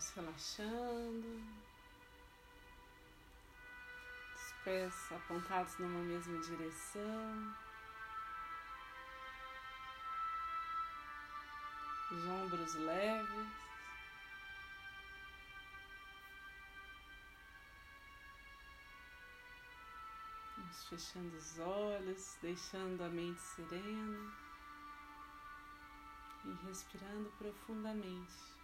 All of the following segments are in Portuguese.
Vamos relaxando. Os pés apontados numa mesma direção. Os ombros leves. Vamos fechando os olhos, deixando a mente serena e respirando profundamente.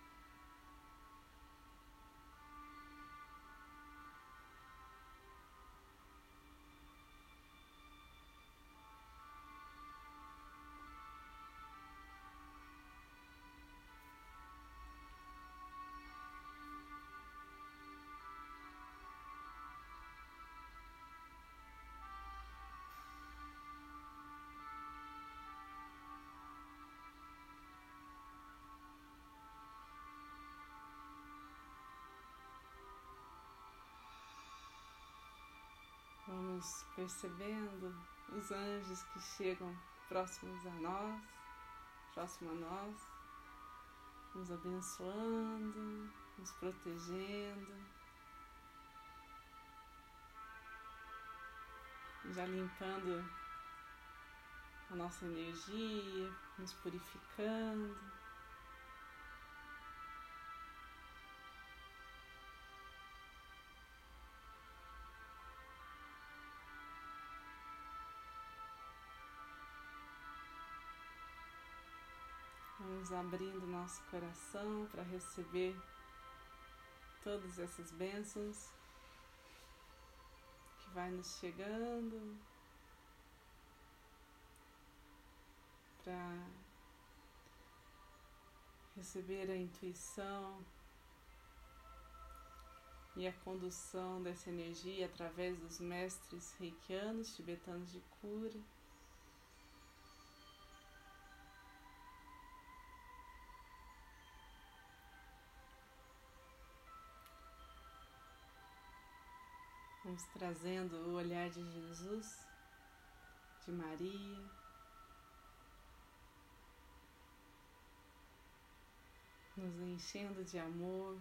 Percebendo os anjos que chegam próximos a nós, próximo a nós, nos abençoando, nos protegendo, já limpando a nossa energia, nos purificando. Vamos abrindo nosso coração para receber todas essas bênçãos que vai nos chegando para receber a intuição e a condução dessa energia através dos mestres reikianos tibetanos de cura. Vamos trazendo o olhar de Jesus, de Maria. Nos enchendo de amor,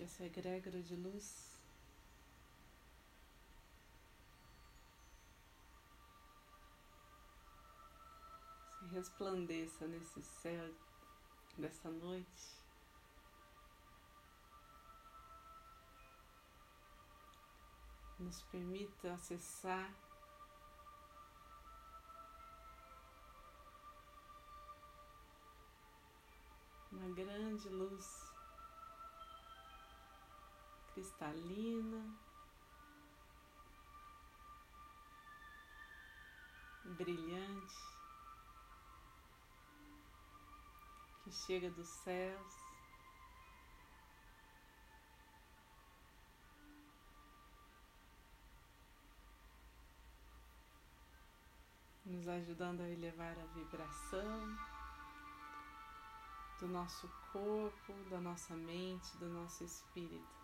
que essa egrégora de luz se resplandeça nesse céu dessa noite. Nos permita acessar uma grande luz cristalina, brilhante, que chega dos céus. Nos ajudando a elevar a vibração do nosso corpo, da nossa mente, do nosso espírito.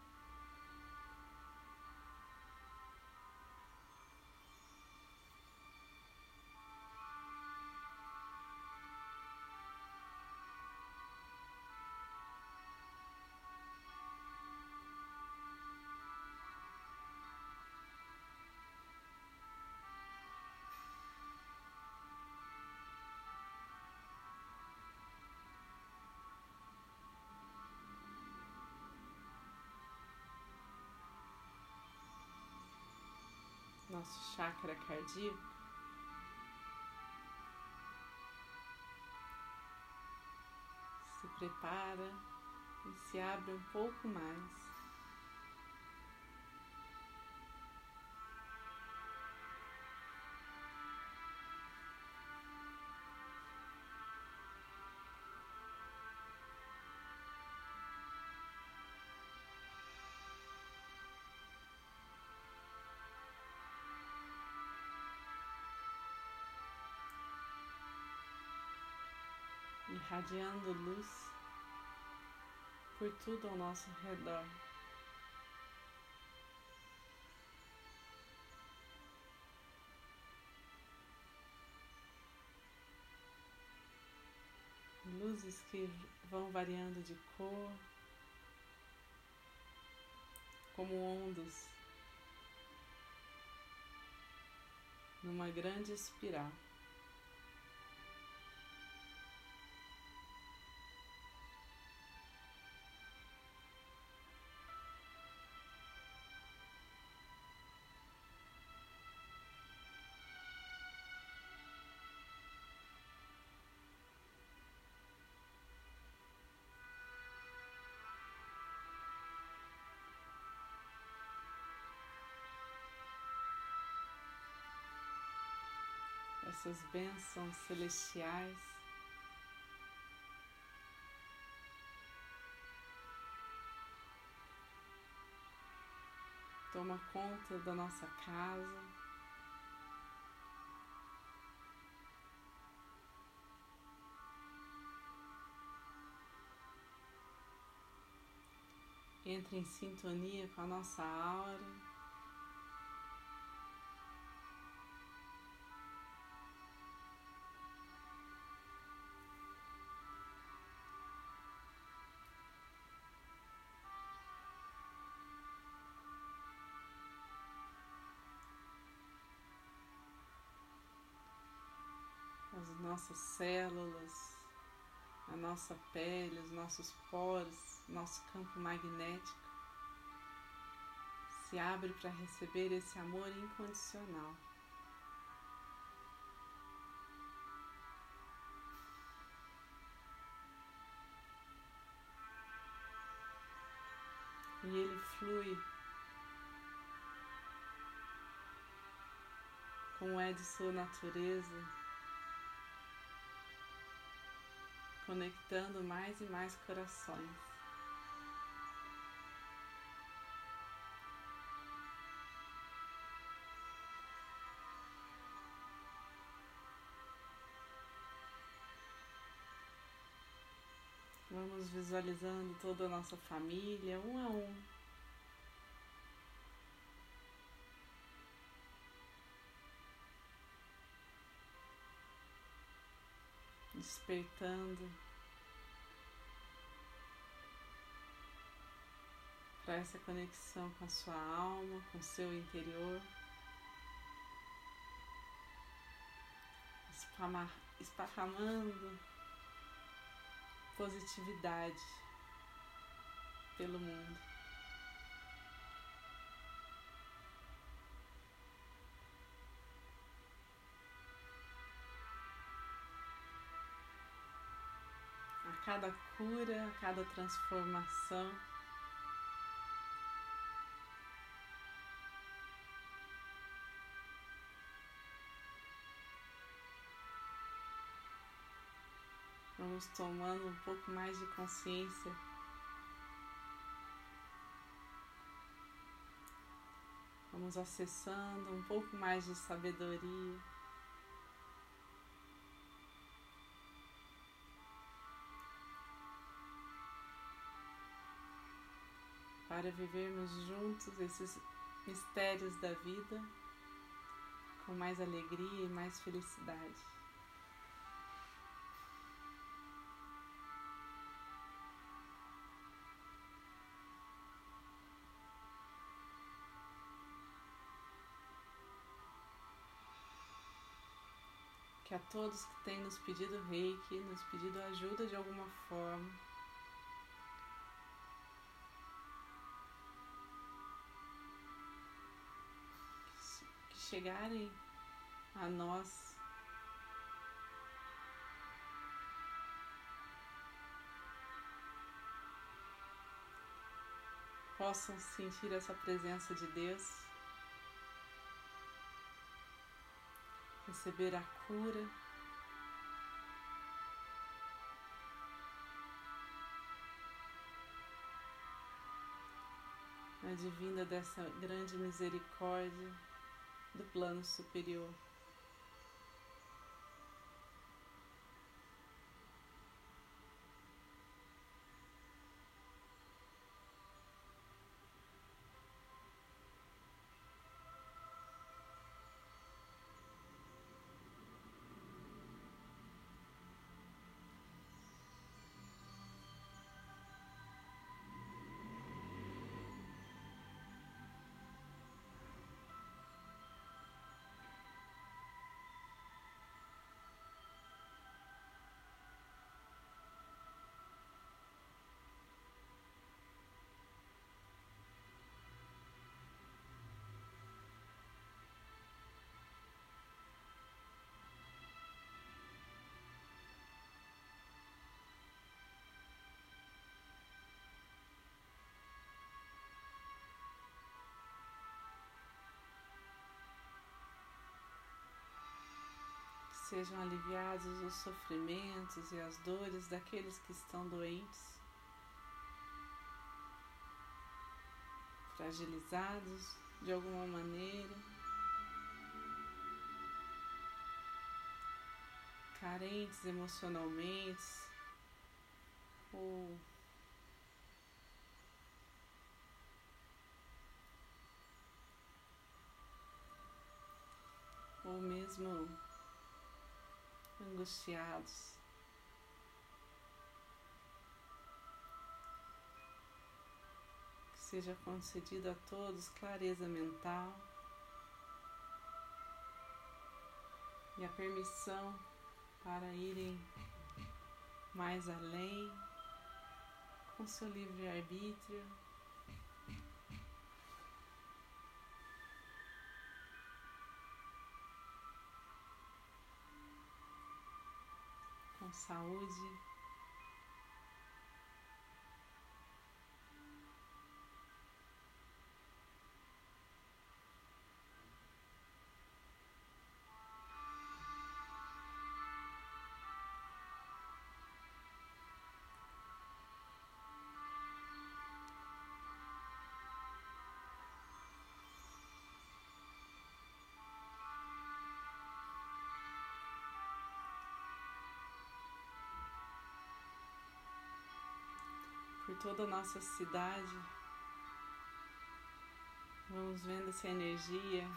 Nosso chakra cardíaco. Se prepara e se abre um pouco mais. Irradiando luz por tudo ao nosso redor. Luzes que vão variando de cor, como ondas numa grande espiral. Essas bênçãos celestiais. Toma conta da nossa casa. Entra em sintonia com a nossa aura. As nossas células, a nossa pele, os nossos poros, nosso campo magnético se abre para receber esse amor incondicional. E ele flui como é de sua natureza conectando mais e mais corações. Vamos visualizando toda a nossa família, um a um. Despertando para essa conexão com a sua alma, com o seu interior, esparramando positividade pelo mundo. Cada cura, cada transformação. Vamos tomando um pouco mais de consciência Vamos acessando um pouco mais de sabedoria. Para vivermos juntos esses mistérios da vida com mais alegria e mais felicidade. Que a todos que têm nos pedido reiki, nos pedido ajuda de alguma forma, chegarem a nós. Possam sentir essa presença de Deus, receber a cura. a divina dessa grande misericórdia do plano superior. Sejam aliviados os sofrimentos e as dores daqueles que estão doentes, fragilizados de alguma maneira, carentes emocionalmente ou ou mesmo angustiados. Que seja concedido a todos clareza mental e a permissão para irem mais além com seu livre-arbítrio. com saúde. Por toda a nossa cidade. Vamos vendo essa energia.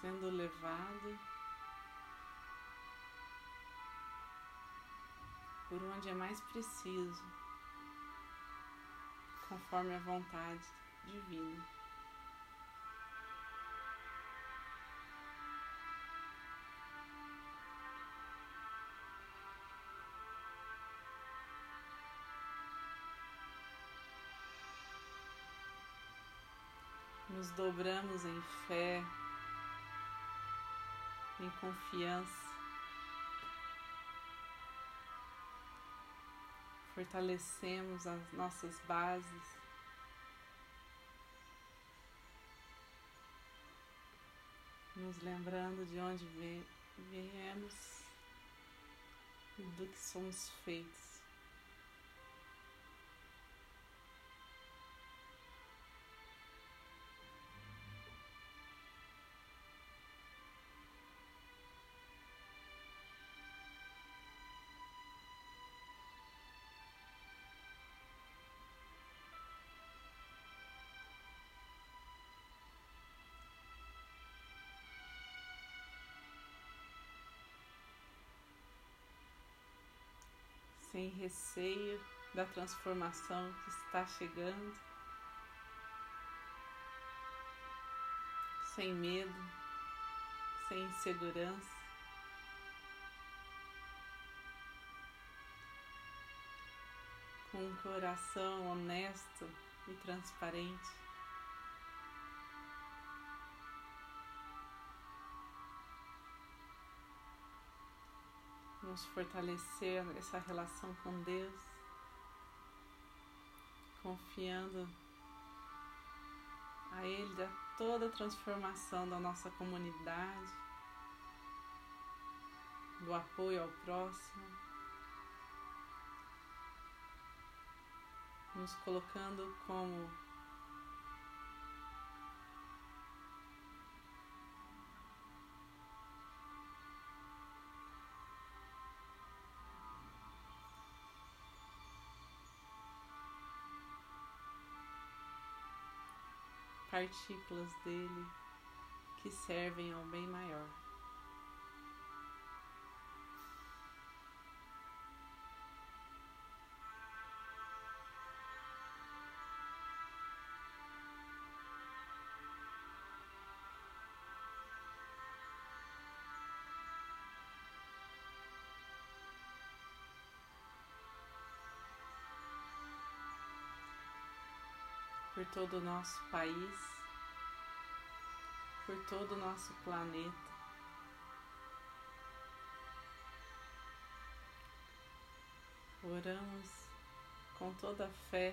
Sendo levado por onde é mais preciso conforme a vontade divina. Nos dobramos em fé, em confiança. Fortalecemos as nossas bases. Nos lembrando de onde viemos e do que somos feitos. Sem receio da transformação que está chegando, sem medo, sem insegurança. Com um coração honesto e transparente. Nos fortalecer essa relação com Deus, confiando a Ele a toda a transformação da nossa comunidade, do apoio ao próximo, nos colocando como partículas dele que servem ao bem maior. Por todo o nosso país, por todo o nosso planeta. Oramos com toda a fé.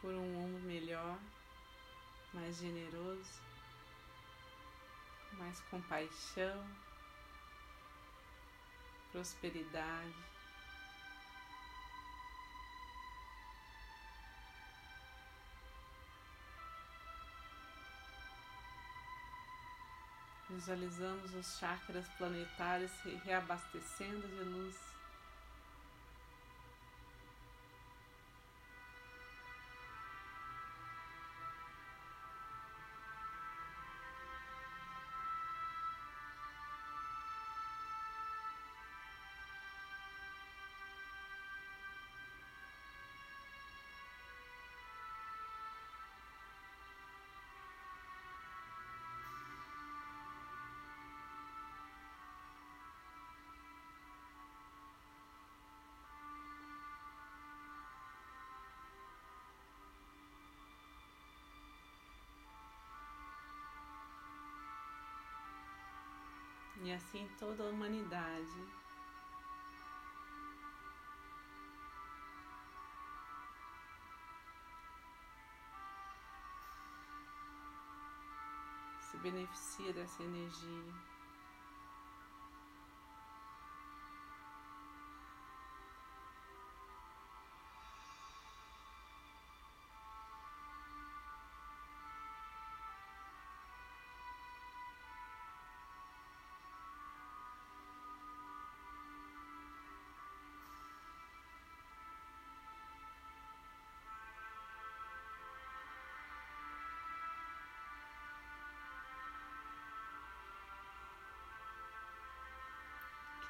Por um mundo melhor, mais generoso, mais compaixão, prosperidade. Visualizamos os chakras planetários se reabastecendo de luz. E assim toda a humanidade. Se beneficia dessa energia.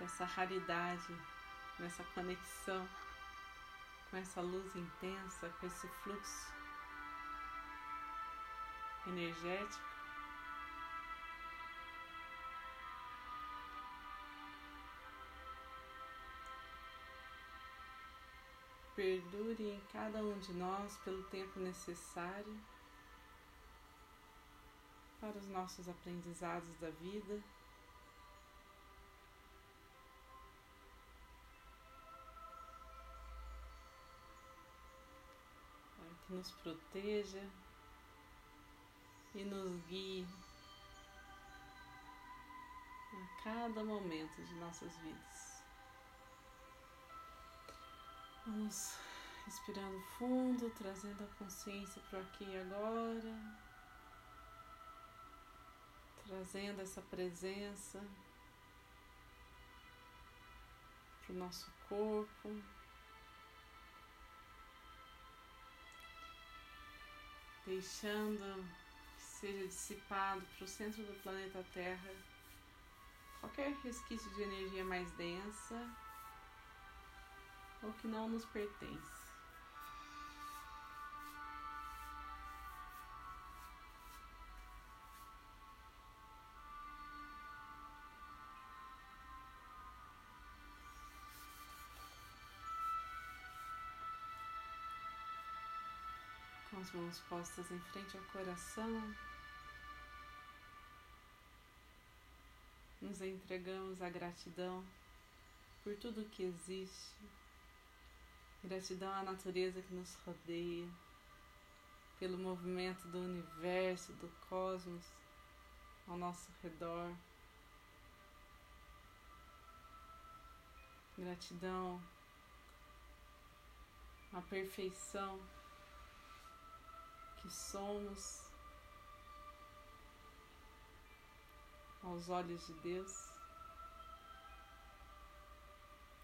Essa raridade, nessa conexão com essa luz intensa, com esse fluxo energético. Perdure em cada um de nós pelo tempo necessário para os nossos aprendizados da vida. Que nos proteja e nos guie a cada momento de nossas vidas. Vamos respirando fundo, trazendo a consciência para aqui e agora, trazendo essa presença para o nosso corpo. Deixando que seja dissipado para o centro do planeta Terra qualquer resquício de energia mais densa ou que não nos pertence. As mãos postas em frente ao coração, nos entregamos a gratidão por tudo que existe, gratidão à natureza que nos rodeia, pelo movimento do universo, do cosmos ao nosso redor. Gratidão à perfeição que somos aos olhos de Deus.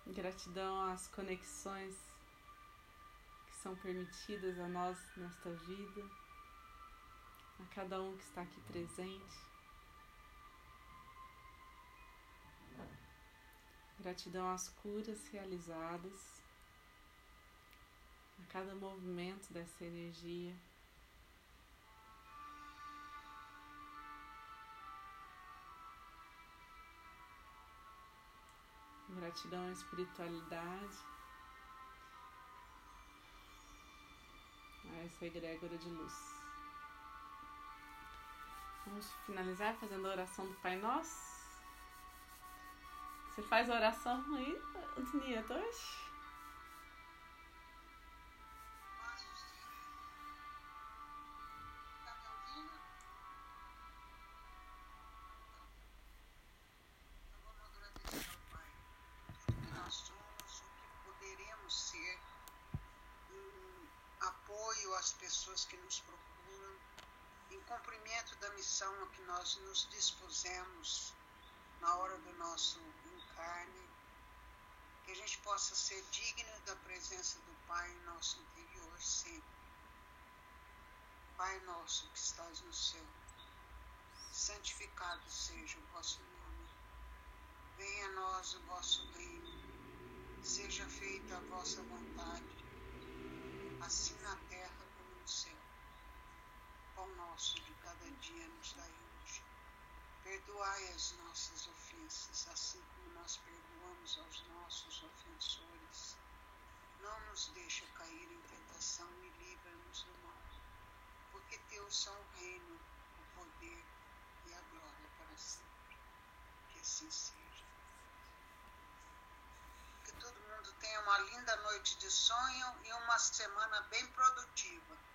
Gratidão às conexões que são permitidas a nós nesta vida, a cada um que está aqui presente. Gratidão às curas realizadas, a cada movimento dessa energia. Gratidão à espiritualidade, a essa egrégora de luz. Vamos finalizar fazendo a oração do Pai Nosso. Você faz a oração aí, Antonieta, hoje? Nos dispusemos na hora do nosso encarne, que a gente possa ser digno da presença do Pai em nosso interior sempre. Pai nosso que estás no céu, santificado seja o vosso nome. Venha a nós o vosso reino, seja feita a vossa vontade, assim na terra céu. Pão nosso de cada dia nos dai. Perdoai as nossas ofensas, assim como nós perdoamos aos nossos ofensores. Não nos deixa cair em tentação e livra-nos do mal. Porque teus são o reino, o poder e a glória para sempre. Que assim seja. Que todo mundo tenha uma linda noite de sonho e uma semana bem produtiva.